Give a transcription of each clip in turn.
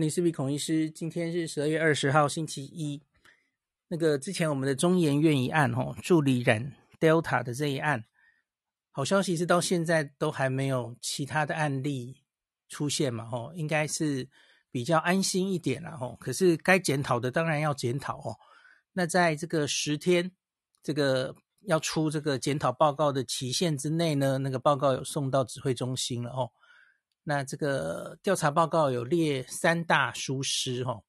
你是比孔医师，今天是十二月二十号，星期一。那个之前我们的中研院一案，吼，助理染 Delta 的这一案，好消息是到现在都还没有其他的案例出现嘛，吼，应该是比较安心一点了，吼。可是该检讨的当然要检讨哦。那在这个十天，这个要出这个检讨报告的期限之内呢，那个报告有送到指挥中心了，哦。那这个调查报告有列三大疏失哈，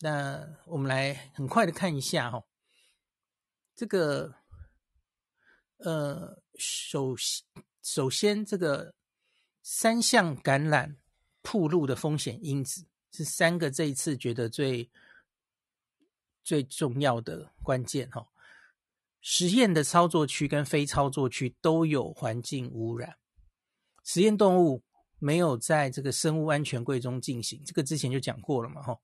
那我们来很快的看一下哈，这个呃首首先这个三项感染暴露的风险因子是三个这一次觉得最最重要的关键哈，实验的操作区跟非操作区都有环境污染。实验动物没有在这个生物安全柜中进行，这个之前就讲过了嘛，吼。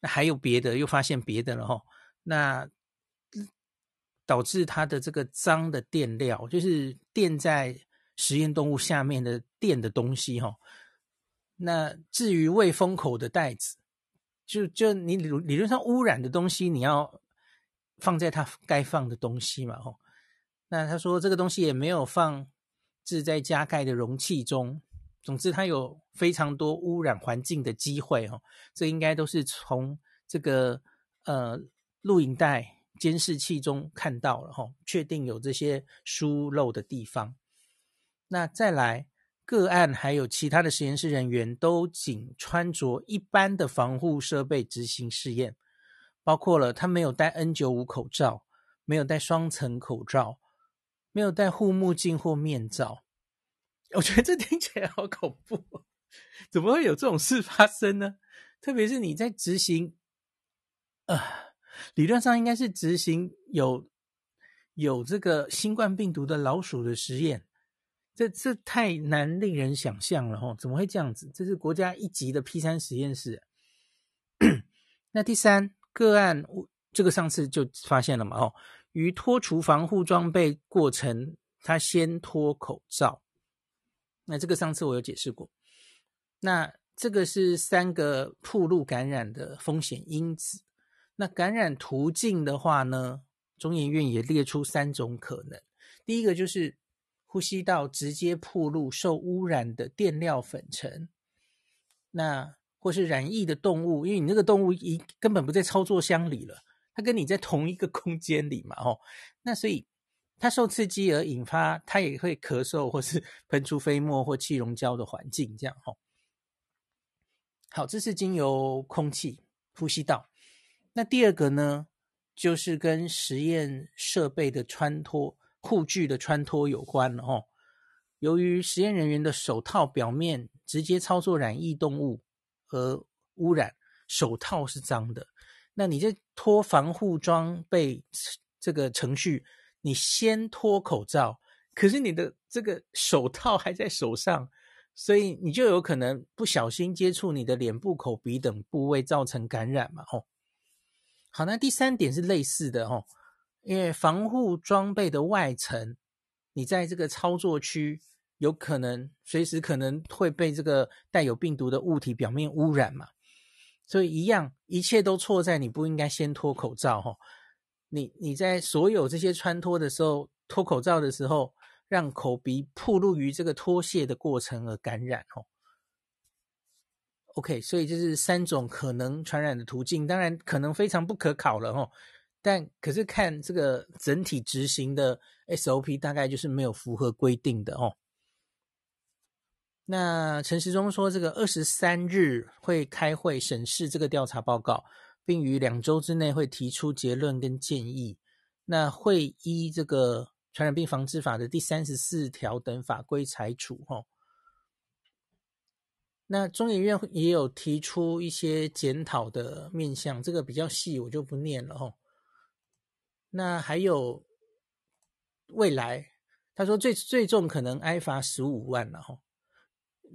那还有别的，又发现别的了，吼。那导致它的这个脏的垫料，就是垫在实验动物下面的垫的东西，吼。那至于未封口的袋子，就就你理理论上污染的东西，你要放在它该放的东西嘛，吼。那他说这个东西也没有放。置在加盖的容器中，总之它有非常多污染环境的机会哦。这应该都是从这个呃录影带监视器中看到了哈，确定有这些疏漏的地方。那再来个案还有其他的实验室人员都仅穿着一般的防护设备执行试验，包括了他没有戴 N95 口罩，没有戴双层口罩。没有戴护目镜或面罩，我觉得这听起来好恐怖，怎么会有这种事发生呢？特别是你在执行，呃，理论上应该是执行有有这个新冠病毒的老鼠的实验，这这太难令人想象了哦，怎么会这样子？这是国家一级的 P 三实验室。那第三个案，这个上次就发现了嘛？哦。于脱除防护装备过程，他先脱口罩。那这个上次我有解释过。那这个是三个暴露感染的风险因子。那感染途径的话呢，中研院也列出三种可能。第一个就是呼吸道直接暴露受污染的垫料粉尘，那或是染疫的动物，因为你那个动物一根本不在操作箱里了。它跟你在同一个空间里嘛，哦，那所以它受刺激而引发，它也会咳嗽或是 喷出飞沫或气溶胶的环境，这样哦。好，这是经由空气呼吸道。那第二个呢，就是跟实验设备的穿脱、护具的穿脱有关了哦。由于实验人员的手套表面直接操作染疫动物而污染，手套是脏的。那你这脱防护装备这个程序，你先脱口罩，可是你的这个 手套还在手上，所以你就有可能不小心接触你的脸部、口鼻等部位，造成感染嘛？吼。好，那第三点是类似的吼，因为防护装备的外层，你在这个操作区有可能随时可能会被这个带有病毒的物体表面污染嘛。所以一样，一切都错在你不应该先脱口罩哈。你你在所有这些穿脱的时候，脱口罩的时候，让口鼻暴露于这个脱卸的过程而感染哦。OK，所以这是三种可能传染的途径，当然可能非常不可考了哦。但可是看这个整体执行的 SOP，大概就是没有符合规定的哦。那陈时中说，这个二十三日会开会审视这个调查报告，并于两周之内会提出结论跟建议。那会依这个传染病防治法的第三十四条等法规裁处。哈，那中研院也有提出一些检讨的面向，这个比较细，我就不念了。哈，那还有未来，他说最最重可能挨罚十五万了。哈。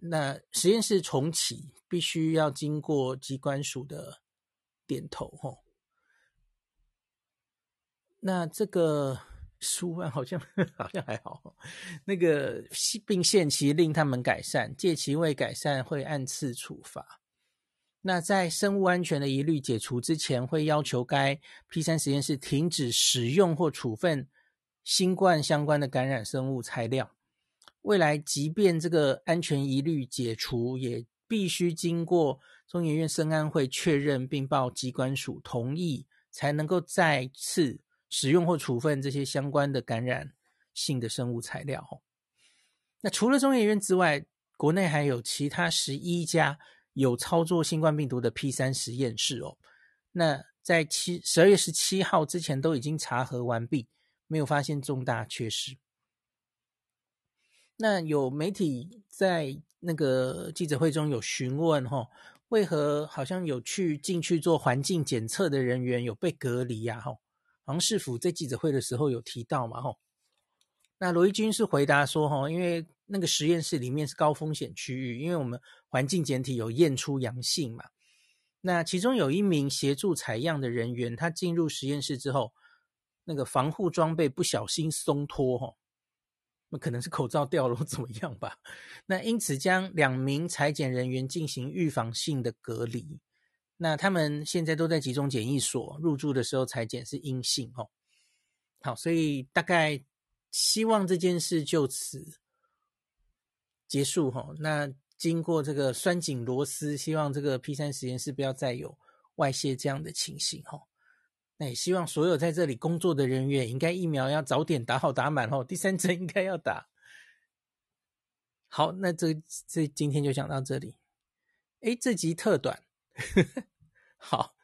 那实验室重启必须要经过机关署的点头吼。那这个十五万好像好像还好，那个并限期令他们改善，借其未改善会按次处罚。那在生物安全的疑虑解除之前，会要求该 P 三实验室停止使用或处分新冠相关的感染生物材料。未来，即便这个安全疑虑解除，也必须经过中研院生安会确认，并报机关署同意，才能够再次使用或处分这些相关的感染性的生物材料。那除了中研院之外，国内还有其他十一家有操作新冠病毒的 P 三实验室哦。那在七十二月十七号之前都已经查核完毕，没有发现重大缺失。那有媒体在那个记者会中有询问哈，为何好像有去进去做环境检测的人员有被隔离呀？哈，好像市府在记者会的时候有提到嘛？哈，那罗一军是回答说哈，因为那个实验室里面是高风险区域，因为我们环境检体有验出阳性嘛。那其中有一名协助采样的人员，他进入实验室之后，那个防护装备不小心松脱哈。那可能是口罩掉了或怎么样吧？那因此将两名裁剪人员进行预防性的隔离。那他们现在都在集中检疫所入住的时候裁剪是阴性哦。好，所以大概希望这件事就此结束哈。那经过这个拴紧螺丝，希望这个 P 三实验室不要再有外泄这样的情形哈。那也希望所有在这里工作的人员，应该疫苗要早点打好打满哦，第三针应该要打。好，那这这今天就讲到这里。哎，这集特短，呵 呵好，